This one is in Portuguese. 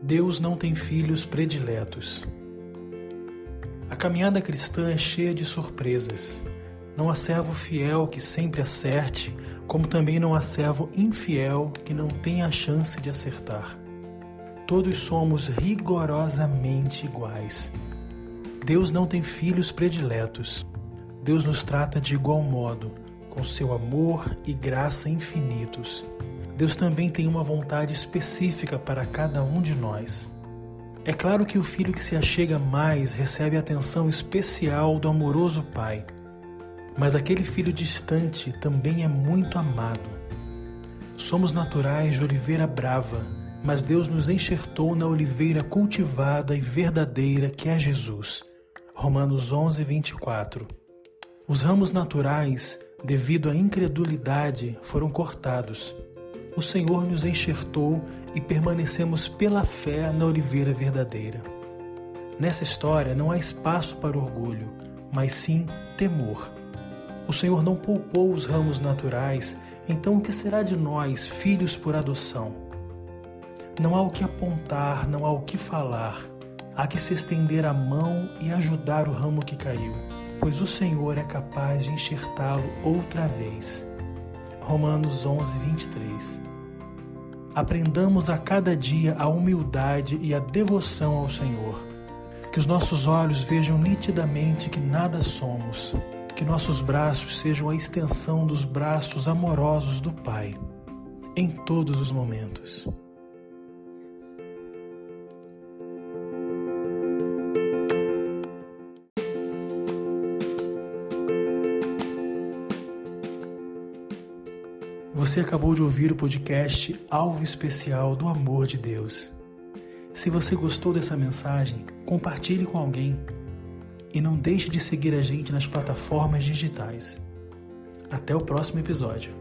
Deus não tem filhos prediletos. A caminhada cristã é cheia de surpresas. Não há servo fiel que sempre acerte, como também não há servo infiel que não tenha a chance de acertar. Todos somos rigorosamente iguais. Deus não tem filhos prediletos. Deus nos trata de igual modo, com seu amor e graça infinitos. Deus também tem uma vontade específica para cada um de nós. É claro que o filho que se achega mais recebe atenção especial do amoroso pai, mas aquele filho distante também é muito amado. Somos naturais de oliveira brava, mas Deus nos enxertou na oliveira cultivada e verdadeira que é Jesus. Romanos 11, 24. Os ramos naturais, devido à incredulidade, foram cortados o Senhor nos enxertou e permanecemos pela fé na oliveira verdadeira. Nessa história não há espaço para orgulho, mas sim temor. O Senhor não poupou os ramos naturais, então o que será de nós, filhos por adoção? Não há o que apontar, não há o que falar. Há que se estender a mão e ajudar o ramo que caiu, pois o Senhor é capaz de enxertá-lo outra vez. Romanos 11, 23. Aprendamos a cada dia a humildade e a devoção ao Senhor. Que os nossos olhos vejam nitidamente que nada somos. Que nossos braços sejam a extensão dos braços amorosos do Pai, em todos os momentos. Você acabou de ouvir o podcast Alvo Especial do Amor de Deus. Se você gostou dessa mensagem, compartilhe com alguém e não deixe de seguir a gente nas plataformas digitais. Até o próximo episódio.